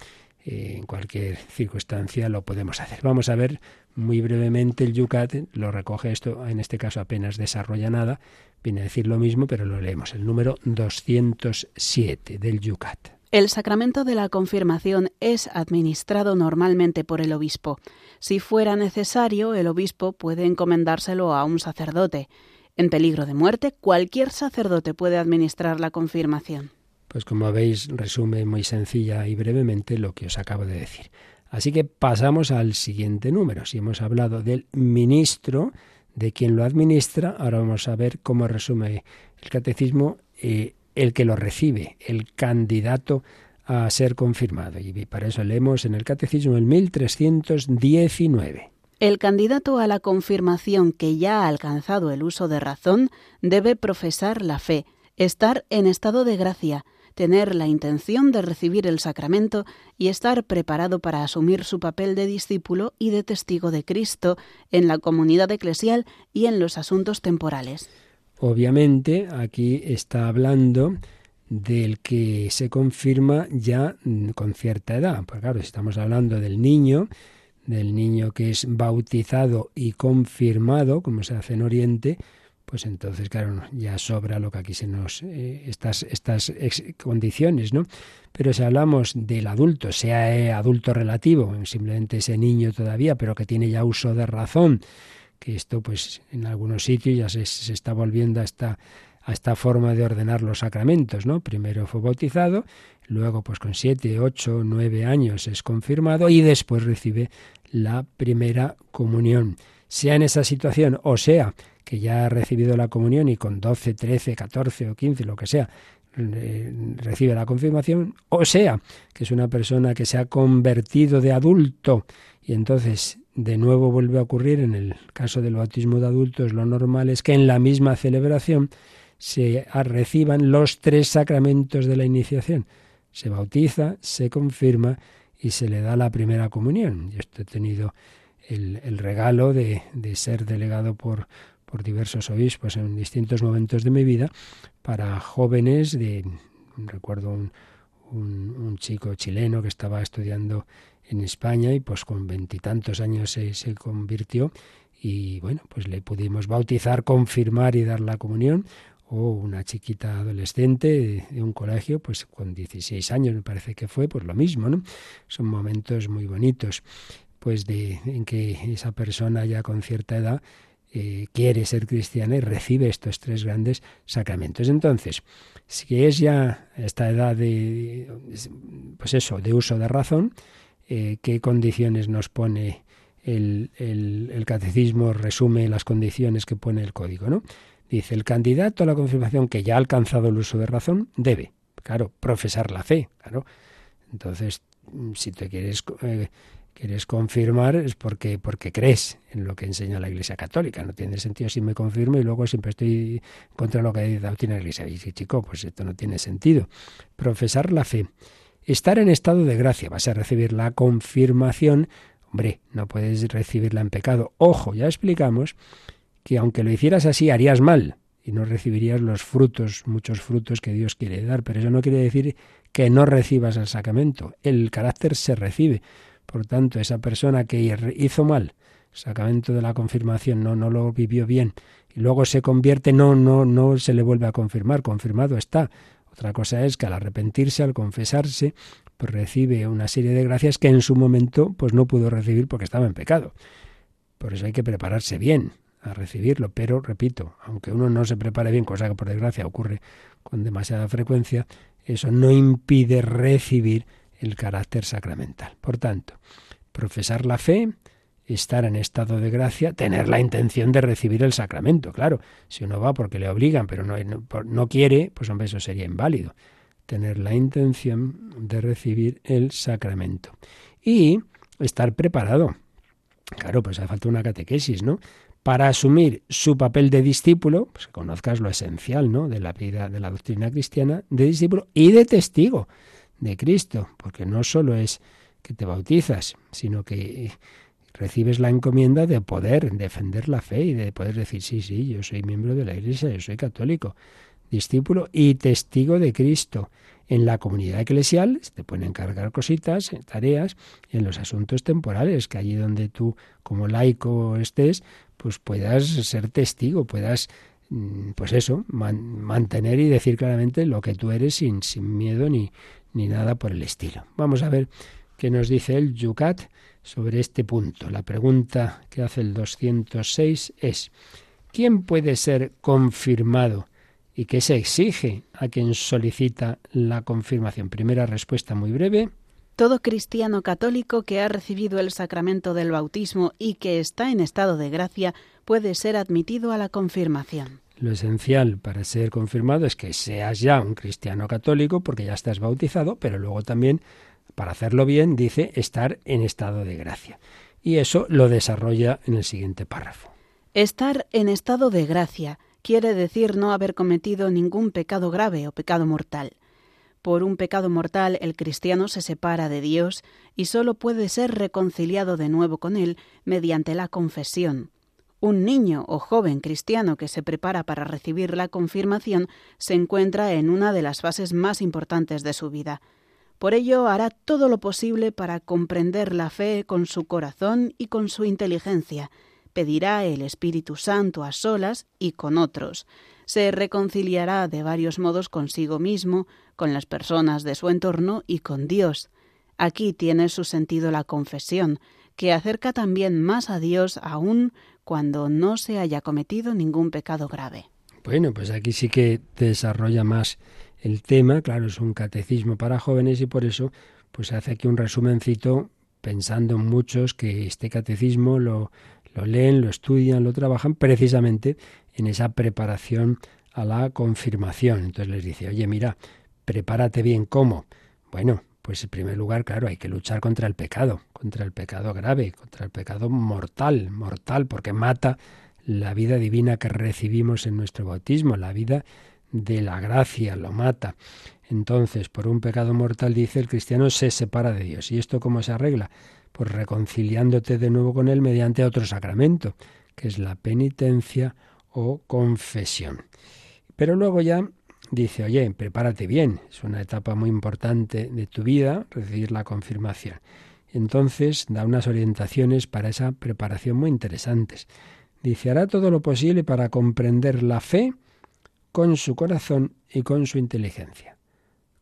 En cualquier circunstancia lo podemos hacer. Vamos a ver muy brevemente el Yucat, lo recoge esto, en este caso apenas desarrolla nada, viene a decir lo mismo, pero lo leemos, el número 207 del Yucat. El sacramento de la confirmación es administrado normalmente por el obispo. Si fuera necesario, el obispo puede encomendárselo a un sacerdote. En peligro de muerte, cualquier sacerdote puede administrar la confirmación. Pues como veis, resume muy sencilla y brevemente lo que os acabo de decir. Así que pasamos al siguiente número. Si hemos hablado del ministro, de quien lo administra, ahora vamos a ver cómo resume el catecismo eh, el que lo recibe, el candidato a ser confirmado. Y para eso leemos en el catecismo el 1319. El candidato a la confirmación que ya ha alcanzado el uso de razón debe profesar la fe, estar en estado de gracia, tener la intención de recibir el sacramento y estar preparado para asumir su papel de discípulo y de testigo de Cristo en la comunidad eclesial y en los asuntos temporales. Obviamente aquí está hablando del que se confirma ya mm, con cierta edad. Pues claro, estamos hablando del niño, del niño que es bautizado y confirmado, como se hace en Oriente, pues entonces, claro, ya sobra lo que aquí se nos. Eh, estas, estas condiciones, ¿no? Pero si hablamos del adulto, sea eh, adulto relativo, simplemente ese niño todavía, pero que tiene ya uso de razón, que esto, pues en algunos sitios ya se, está volviendo esta, a esta forma de ordenar los sacramentos, ¿no? Primero fue bautizado, luego, pues con siete, ocho, nueve años es confirmado y después recibe la primera comunión. Sea en esa situación o sea que ya ha recibido la comunión y con 12, 13, 14 o 15, lo que sea, recibe la confirmación, o sea, que es una persona que se ha convertido de adulto y entonces de nuevo vuelve a ocurrir en el caso del bautismo de adultos, lo normal es que en la misma celebración se reciban los tres sacramentos de la iniciación. Se bautiza, se confirma y se le da la primera comunión. Yo he tenido el, regalo de, de, ser delegado por, por diversos obispos en distintos momentos de mi vida para jóvenes de recuerdo un, un, chico chileno que estaba estudiando en España y pues con veintitantos años se, se, convirtió y bueno pues le pudimos bautizar confirmar y dar la comunión o una chiquita adolescente de, un colegio pues con 16 años me parece que fue pues lo mismo no son momentos muy bonitos pues de en que esa persona ya con cierta edad eh, quiere ser cristiana y recibe estos tres grandes sacramentos. Entonces, si es ya esta edad de, pues eso, de uso de razón, eh, ¿qué condiciones nos pone el, catecismo? Resume las condiciones que pone el código, ¿no? Dice, el candidato a la confirmación que ya ha alcanzado el uso de razón debe, claro, profesar la fe, claro. Entonces, si te quieres eh, quieres confirmar es porque, porque crees en lo que enseña la Iglesia Católica. No tiene sentido si me confirmo y luego siempre estoy contra lo que dice la Iglesia. Y chico, pues esto no tiene sentido. Profesar la fe. Estar en estado de gracia. Vas a recibir la confirmación. Hombre, no puedes recibirla en pecado. Ojo, ya explicamos que aunque lo hicieras así, harías mal y no recibirías los frutos, muchos frutos que Dios quiere dar. Pero eso no quiere decir que no recibas el sacramento. El carácter se recibe. Por tanto, esa persona que hizo mal, el sacramento de la confirmación no, no lo vivió bien, y luego se convierte, no, no, no se le vuelve a confirmar, confirmado está. Otra cosa es que al arrepentirse, al confesarse, pues recibe una serie de gracias que en su momento pues no pudo recibir porque estaba en pecado. Por eso hay que prepararse bien a recibirlo, pero repito, aunque uno no se prepare bien, cosa que por desgracia ocurre con demasiada frecuencia, eso no impide recibir el carácter sacramental. Por tanto, profesar la fe, estar en estado de gracia, tener la intención de recibir el sacramento. Claro, si uno va porque le obligan, pero no, no, quiere, pues hombre, eso sería inválido. Tener la intención de recibir el sacramento. Y estar preparado. Claro, pues hace falta una catequesis, ¿no? Para asumir su papel de discípulo, pues que conozcas lo esencial, ¿no? De la vida, de la doctrina cristiana, de discípulo y de testigo de Cristo, porque no solo es que te bautizas, sino que recibes la encomienda de poder defender la fe y de poder decir, sí, sí, yo soy miembro de la Iglesia, yo soy católico, discípulo y testigo de Cristo. En la comunidad eclesial te pueden encargar cositas, tareas, en los asuntos temporales, que allí donde tú como laico estés, pues puedas ser testigo, puedas, mm, pues eso, mantener y decir claramente lo que tú eres sin, sin miedo ni, ni nada por el estilo. Vamos a ver qué nos dice el Yucat sobre este punto. La pregunta que hace el 206 es, ¿quién puede ser confirmado y qué se exige a quien solicita la confirmación? Primera respuesta muy breve. Todo cristiano católico que ha recibido el sacramento del bautismo y que está en estado de gracia puede ser admitido a la confirmación. Lo esencial para ser confirmado es que seas ya un cristiano católico porque ya estás bautizado, pero luego también para hacerlo bien, dice estar en estado de gracia. Y eso lo desarrolla en el siguiente párrafo. Estar en estado de gracia quiere decir no haber cometido ningún pecado grave o pecado mortal. Por un pecado mortal el cristiano se separa de Dios y sólo puede ser reconciliado de nuevo con Él mediante la confesión. Un niño o joven cristiano que se prepara para recibir la confirmación se encuentra en una de las fases más importantes de su vida. Por ello hará todo lo posible para comprender la fe con su corazón y con su inteligencia. Pedirá el Espíritu Santo a solas y con otros. Se reconciliará de varios modos consigo mismo, con las personas de su entorno y con Dios. Aquí tiene su sentido la confesión, que acerca también más a Dios aún cuando no se haya cometido ningún pecado grave. Bueno, pues aquí sí que desarrolla más el tema, claro, es un catecismo para jóvenes y por eso pues hace aquí un resumencito pensando en muchos que este catecismo lo, lo leen, lo estudian, lo trabajan precisamente en esa preparación a la confirmación. Entonces les dice, oye, mira, prepárate bien, ¿cómo? Bueno, pues en primer lugar, claro, hay que luchar contra el pecado, contra el pecado grave, contra el pecado mortal, mortal, porque mata la vida divina que recibimos en nuestro bautismo, la vida de la gracia, lo mata. Entonces, por un pecado mortal, dice el cristiano, se separa de Dios. ¿Y esto cómo se arregla? Pues reconciliándote de nuevo con Él mediante otro sacramento, que es la penitencia o confesión. Pero luego ya dice, oye, prepárate bien, es una etapa muy importante de tu vida, recibir la confirmación. Entonces da unas orientaciones para esa preparación muy interesantes. Dice, hará todo lo posible para comprender la fe, con su corazón y con su inteligencia.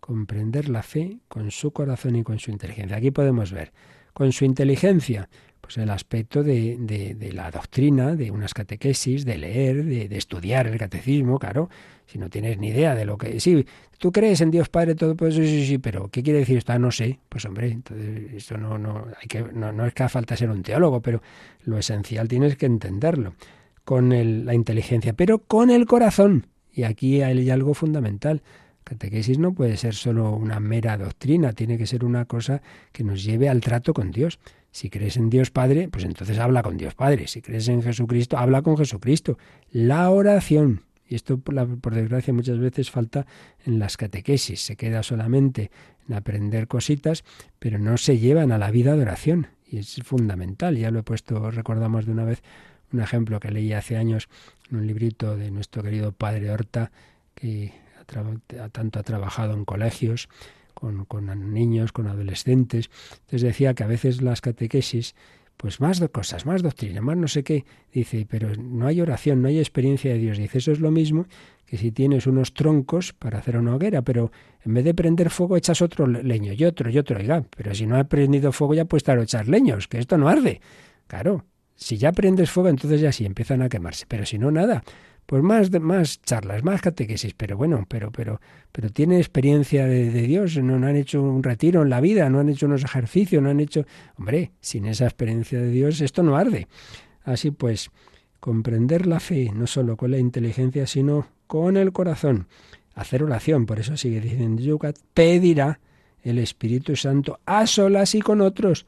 Comprender la fe con su corazón y con su inteligencia. Aquí podemos ver, con su inteligencia, pues el aspecto de, de, la doctrina, de unas catequesis, de leer, de, estudiar el catecismo, claro, si no tienes ni idea de lo que... Sí, tú crees en Dios Padre todo, pues sí, sí, sí, pero ¿qué quiere decir esto? Ah, no sé. Pues hombre, entonces esto no, no, hay que, no, no es que haga falta ser un teólogo, pero lo esencial tienes que entenderlo con la inteligencia, pero con el corazón. Y aquí hay algo fundamental. Catequesis no puede ser solo una mera doctrina, tiene que ser una cosa que nos lleve al trato con Dios. Si crees en Dios Padre, pues entonces habla con Dios Padre. Si crees en Jesucristo, habla con Jesucristo. La oración. Y esto, por, por desgracia, muchas veces falta en las catequesis. Se queda solamente en aprender cositas, pero no se llevan a la vida de oración. Y es fundamental. Ya lo he puesto, recordamos de una vez, un ejemplo que leí hace años en un librito de nuestro querido padre Horta, que tanto ha trabajado en colegios, con, con, niños, con adolescentes. Entonces decía que a veces las catequesis, pues más cosas, más doctrina, más no sé qué, dice, pero no hay oración, no hay experiencia de Dios. Dice, eso es lo mismo que si tienes unos troncos para hacer una hoguera, pero en vez de prender fuego echas otro leño y otro y otro, oiga, pero si no ha prendido fuego ya puedes estar echar leños, que esto no arde. Claro, si ya prendes fuego entonces ya sí empiezan a quemarse, pero si no nada, pues más más charlas, más catequesis, pero bueno, pero pero pero tiene experiencia de, Dios, no, han hecho un retiro en la vida, no han hecho unos ejercicios, no han hecho, hombre, sin esa experiencia de Dios esto no arde. Así pues, comprender la fe no solo con la inteligencia, sino con el corazón. Hacer oración, por eso sigue diciendo Yucat, pedirá el Espíritu Santo a solas y con otros.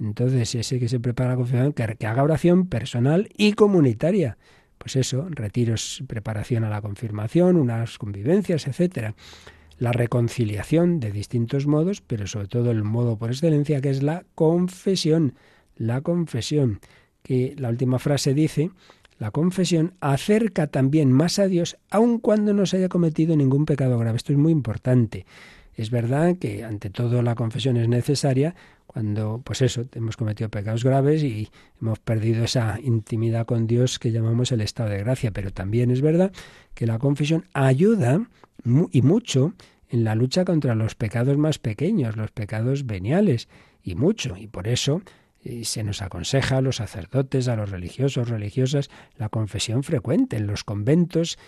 Entonces, ese que se prepara la confesión, que haga oración personal y comunitaria. Pues eso, retiros, preparación a la confirmación, unas convivencias, etcétera. La reconciliación de distintos modos, pero sobre todo el modo por excelencia que es la confesión. La confesión, que la última frase dice la confesión acerca también más a Dios, aun cuando no se haya cometido ningún pecado grave. Esto es muy importante. Es verdad que ante todo la confesión es necesaria cuando, pues eso, hemos cometido pecados graves y hemos perdido esa intimidad con Dios que llamamos el estado de gracia. Pero también es verdad que la confesión ayuda y mucho en la lucha contra los pecados más pequeños, los pecados veniales, y mucho. Y por eso y se nos aconseja a los sacerdotes, a los religiosos, religiosas, la confesión frecuente en los conventos,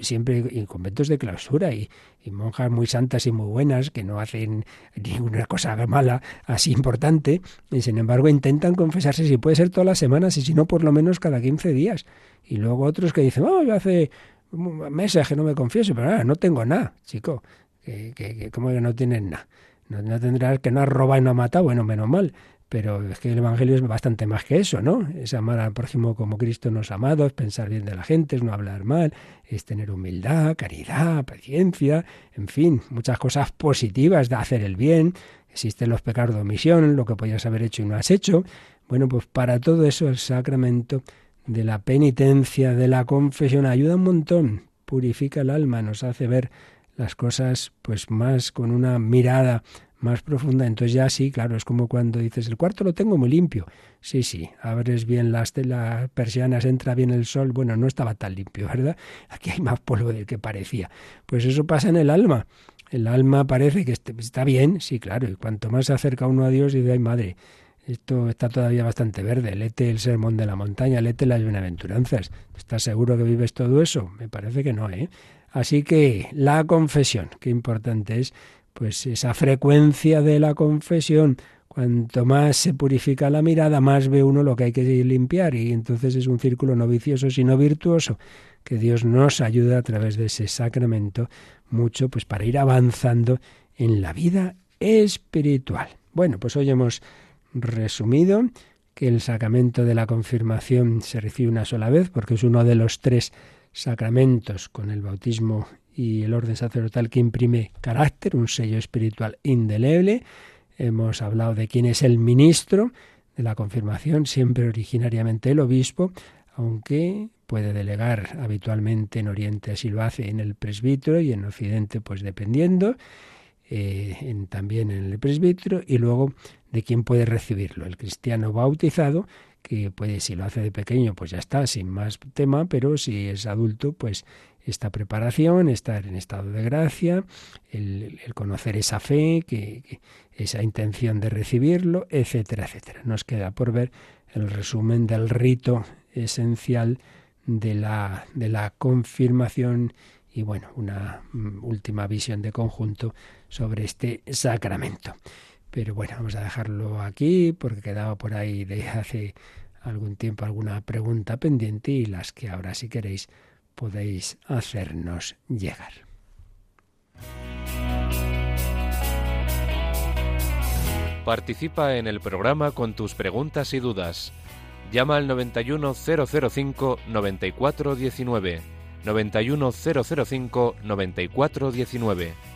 siempre en conventos de clausura y, monjas muy santas y muy buenas que no hacen ninguna cosa mala así importante y sin embargo intentan confesarse si puede ser todas las semanas y si no por lo menos cada 15 días. Y luego otros que dicen oh yo hace meses que no me confieso pero no tengo nada chico que, que, como que no tienen nada no, no tendrás que no has robado y no has matado. Bueno menos mal pero es que el Evangelio es bastante más que eso, ¿no? Es amar al prójimo como Cristo nos ha amado, es pensar bien de la gente, es no hablar mal, es tener humildad, caridad, paciencia, en fin, muchas cosas positivas de hacer el bien. Existen los pecados de omisión, lo que podías haber hecho y no has hecho. Bueno, pues para todo eso el sacramento de la penitencia, de la confesión, ayuda un montón, purifica el alma, nos hace ver las cosas pues más con una mirada más profunda. Entonces ya sí, claro, es como cuando dices, el cuarto lo tengo muy limpio. Sí, sí, abres bien las, las persianas, entra bien el sol. Bueno, no estaba tan limpio, ¿verdad? Aquí hay más polvo del que parecía. Pues eso pasa en el alma. El alma parece que está bien, sí, claro, y cuanto más se acerca uno a Dios, dice, ay madre, esto está todavía bastante verde. Lete el sermón de la montaña, lete las bienaventuranzas. ¿Estás seguro que vives todo eso? Me parece que no, ¿eh? Así que la confesión, qué importante es pues esa frecuencia de la confesión, cuanto más se purifica la mirada, más ve uno lo que hay que limpiar y entonces es un círculo no vicioso, sino virtuoso, que Dios nos ayuda a través de ese sacramento mucho pues para ir avanzando en la vida espiritual. Bueno, pues hoy hemos resumido que el sacramento de la confirmación se recibe una sola vez porque es uno de los tres sacramentos con el bautismo y el orden sacerdotal que imprime carácter, un sello espiritual indeleble. Hemos hablado de quién es el ministro de la confirmación, siempre originariamente el obispo, aunque puede delegar habitualmente en Oriente, así lo hace en el presbítero y en Occidente, pues dependiendo, eh, también en el presbítero, y luego de quién puede recibirlo. El cristiano bautizado, que puede, si lo hace de pequeño, pues ya está, sin más tema, pero si es adulto, pues esta preparación, estar en estado de gracia, el, conocer esa fe, que, esa intención de recibirlo, etcétera, etcétera. Nos queda por ver el resumen del rito esencial de la, de la confirmación y bueno, una mm, última visión de conjunto sobre este sacramento. Pero bueno, vamos a dejarlo aquí porque quedaba por ahí de hace algún tiempo alguna pregunta pendiente y las que ahora si queréis podéis hacernos llegar. Participa en el programa con tus preguntas y dudas. Llama al 91005 9419.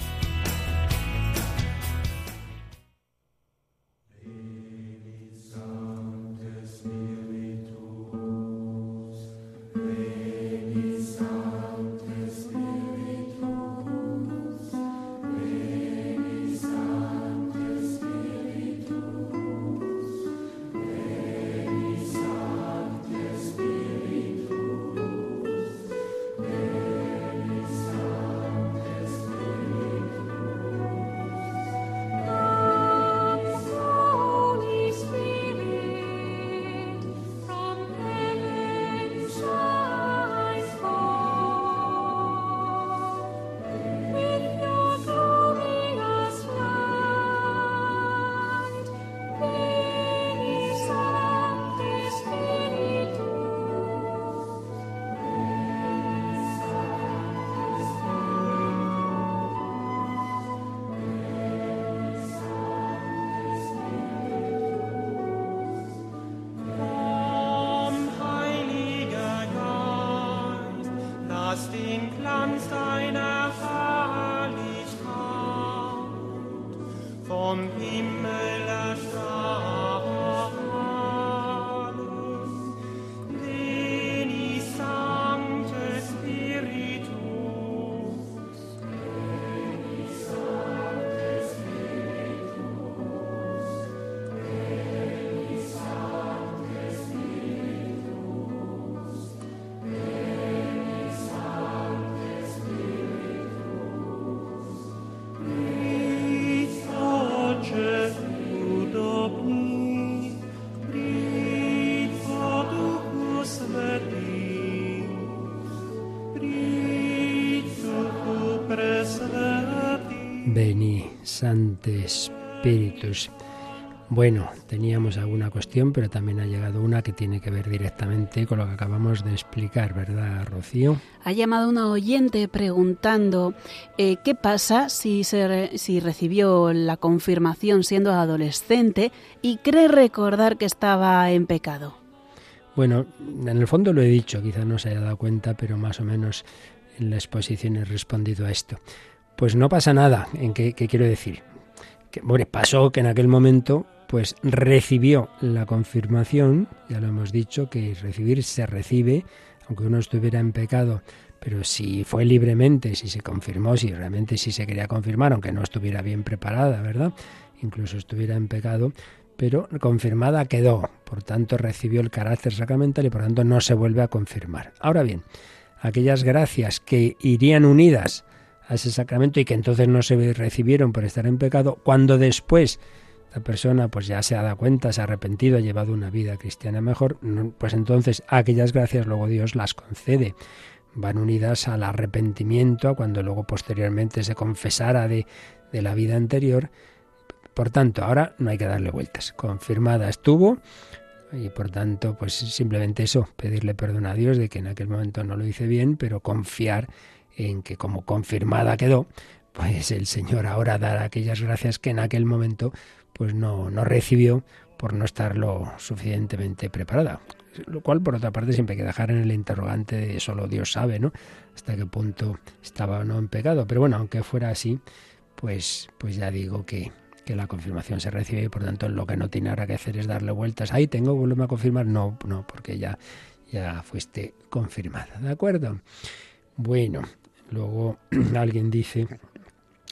Veni, Santo Espíritus. Bueno, teníamos alguna cuestión, pero también ha llegado una que tiene que ver directamente con lo que acabamos de explicar, ¿verdad, Rocío? Ha llamado una oyente preguntando eh, qué pasa si, se si recibió la confirmación siendo adolescente y cree recordar que estaba en pecado. Bueno, en el fondo lo he dicho, quizá no se haya dado cuenta, pero más o menos en la exposición he respondido a esto. Pues no pasa nada, ¿en qué, quiero decir? Que, bueno, pasó que en aquel momento pues recibió la confirmación, ya lo hemos dicho, que recibir se recibe, aunque uno estuviera en pecado, pero si fue libremente, si se confirmó, si realmente si se quería confirmar, aunque no estuviera bien preparada, ¿verdad? Incluso estuviera en pecado, pero confirmada quedó, por tanto recibió el carácter sacramental y por tanto no se vuelve a confirmar. Ahora bien, aquellas gracias que irían unidas ese sacramento y que entonces no se recibieron por estar en pecado, cuando después la persona pues ya se ha dado cuenta, se ha arrepentido, ha llevado una vida cristiana mejor, pues entonces aquellas gracias luego Dios las concede. Van unidas al arrepentimiento, a cuando luego posteriormente se confesara de, de la vida anterior. Por tanto, ahora no hay que darle vueltas. Confirmada estuvo y por tanto, pues simplemente eso, pedirle perdón a Dios de que en aquel momento no lo hice bien, pero confiar en que como confirmada quedó, pues el Señor ahora dará aquellas gracias que en aquel momento pues no, no recibió por no estar lo suficientemente preparada. Lo cual, por otra parte, siempre hay que dejar en el interrogante de solo Dios sabe, ¿no? Hasta qué punto estaba o no en pecado. Pero bueno, aunque fuera así, pues, pues ya digo que, que la confirmación se recibe y por tanto lo que no tiene ahora que hacer es darle vueltas. Ahí tengo, vuelvo a confirmar. No, no, porque ya, ya fuiste confirmada. ¿De acuerdo? Bueno, luego alguien dice,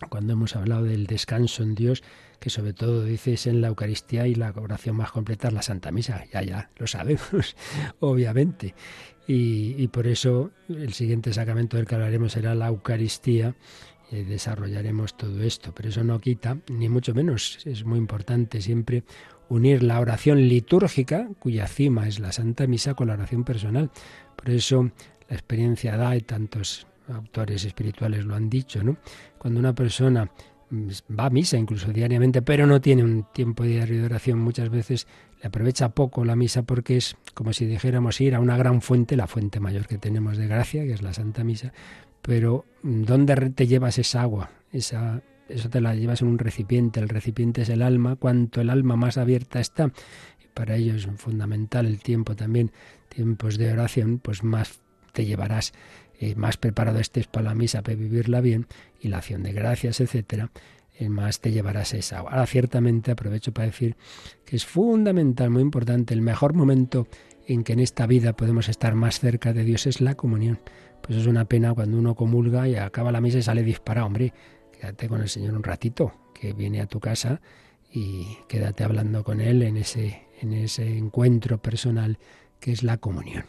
cuando hemos hablado del descanso en Dios, que sobre todo dices en la Eucaristía y la oración más completa es la Santa Misa. Ya, ya, lo sabemos, obviamente. Y, por eso el siguiente sacramento del que hablaremos será la Eucaristía y desarrollaremos todo esto. Pero eso no quita, ni mucho menos, es muy importante siempre unir la oración litúrgica, cuya cima es la Santa Misa, con la oración personal. Por eso la experiencia da, y tantos autores espirituales lo han dicho, ¿no? Cuando una persona va a misa incluso diariamente, pero no tiene un tiempo diario de oración, muchas veces le aprovecha poco la misa porque es como si dijéramos ir a una gran fuente, la fuente mayor que tenemos de gracia, que es la Santa Misa, pero ¿dónde te llevas esa agua? Esa, eso te la llevas en un recipiente, el recipiente es el alma, cuanto el alma más abierta está, para ello es fundamental el tiempo también, tiempos de oración, pues más te llevarás eh, más preparado estés para la misa, para vivirla bien, y la acción de gracias, etcétera, eh, más te llevarás esa. Ahora, ciertamente, aprovecho para decir que es fundamental, muy importante, el mejor momento en que en esta vida podemos estar más cerca de Dios es la comunión. Pues es una pena cuando uno comulga y acaba la misa y sale disparado. Hombre, quédate con el Señor un ratito, que viene a tu casa y quédate hablando con Él en ese, en ese encuentro personal que es la comunión.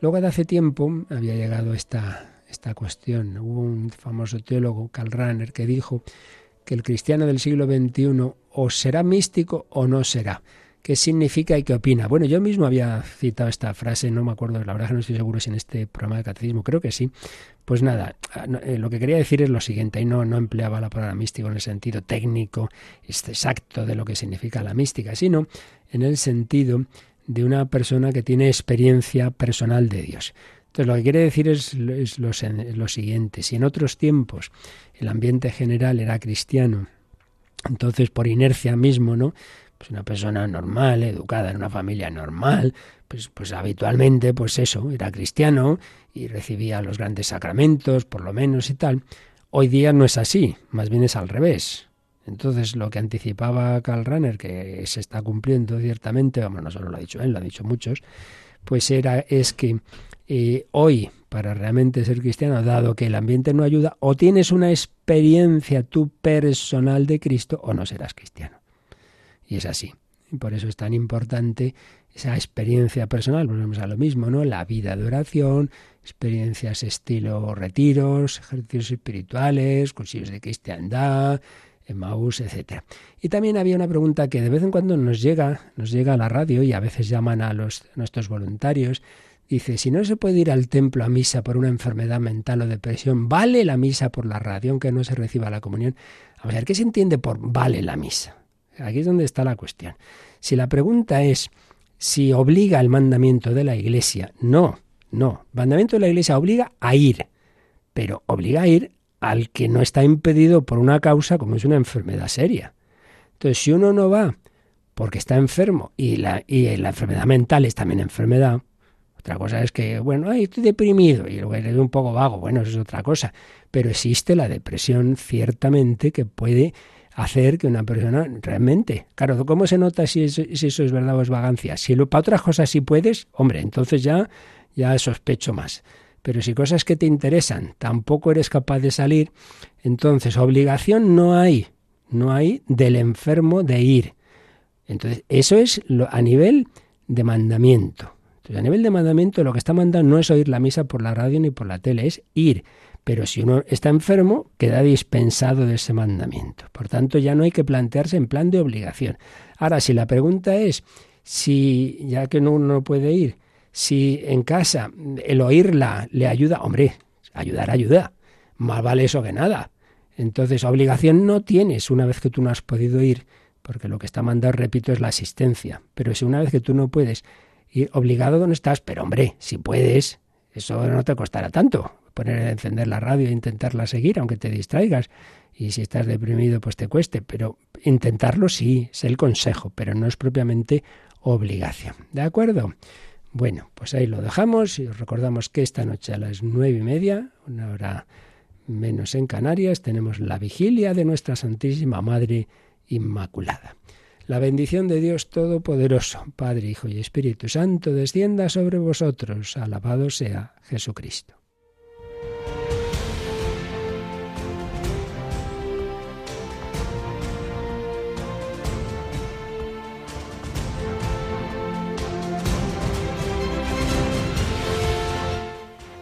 Luego de hace tiempo había llegado esta, esta cuestión. Hubo un famoso teólogo, Karl Rahner, que dijo que el cristiano del siglo XXI o será místico o no será. ¿Qué significa y qué opina? Bueno, yo mismo había citado esta frase, no me acuerdo, la verdad no estoy seguro si en este programa de catecismo, creo que sí. Pues nada, eh, lo que quería decir es lo siguiente, y no, no empleaba la palabra místico en el sentido técnico, exacto de lo que significa la mística, sino en el sentido de una persona que tiene experiencia personal de Dios. Entonces lo que quiere decir es, lo, siguiente, si en otros tiempos el ambiente general era cristiano, entonces por inercia mismo, ¿no? Pues una persona normal, educada en una familia normal, pues, pues habitualmente, pues eso, era cristiano y recibía los grandes sacramentos, por lo menos y tal. Hoy día no es así, más bien es al revés. Entonces, lo que anticipaba Karl Rahner, que se está cumpliendo ciertamente, vamos, no solo lo ha dicho él, lo ha dicho muchos, pues era, es que eh, hoy, para realmente ser cristiano, dado que el ambiente no ayuda, o tienes una experiencia tú personal de Cristo o no serás cristiano. Y es así. Y por eso es tan importante esa experiencia personal. Volvemos a lo mismo, ¿no? La vida de oración, experiencias estilo retiros, ejercicios espirituales, cursillos de cristiandad, Maús, etcétera. Y también había una pregunta que de vez en cuando nos llega, nos llega a la radio y a veces llaman a los nuestros voluntarios Dice, si no se puede ir al templo a misa por una enfermedad mental o depresión, ¿vale la misa por la radio aunque no se reciba la comunión? A ver, ¿qué se entiende por vale la misa? Aquí es donde está la cuestión. Si la pregunta es si obliga el mandamiento de la Iglesia, no, no. El mandamiento de la Iglesia obliga a ir, pero obliga a ir al que no está impedido por una causa como es una enfermedad seria. Entonces, si uno no va porque está enfermo y la, y la enfermedad mental es también enfermedad, otra cosa es que, bueno, estoy deprimido y luego eres un poco vago, bueno, eso es otra cosa. Pero existe la depresión ciertamente que puede hacer que una persona realmente, claro, ¿cómo se nota si eso, si eso es verdad o es vagancia? Si lo, para otras cosas sí puedes, hombre, entonces ya, ya sospecho más. Pero si cosas que te interesan tampoco eres capaz de salir, entonces obligación no hay, no hay del enfermo de ir. Entonces, eso es lo, a nivel de mandamiento. Entonces, a nivel de mandamiento, lo que está mandando no es oír la misa por la radio ni por la tele, es ir. Pero si uno está enfermo, queda dispensado de ese mandamiento. Por tanto, ya no hay que plantearse en plan de obligación. Ahora, si la pregunta es si, ya que uno no puede ir, si en casa el oírla le ayuda, hombre, ayudar ayuda. Más vale eso que nada. Entonces, obligación no tienes una vez que tú no has podido ir, porque lo que está mandado, repito, es la asistencia. Pero si una vez que tú no puedes ir obligado donde estás, pero hombre, si puedes, eso no te costará tanto poner encender la radio e intentarla seguir, aunque te distraigas. Y si estás deprimido, pues te cueste. Pero intentarlo sí, es el consejo, pero no es propiamente obligación. ¿De acuerdo? Bueno, pues ahí lo dejamos y os recordamos que esta noche a las nueve y media, una hora menos en Canarias, tenemos la vigilia de nuestra Santísima Madre Inmaculada. La bendición de Dios Todopoderoso, Padre, Hijo y Espíritu Santo, descienda sobre vosotros. Alabado sea Jesucristo.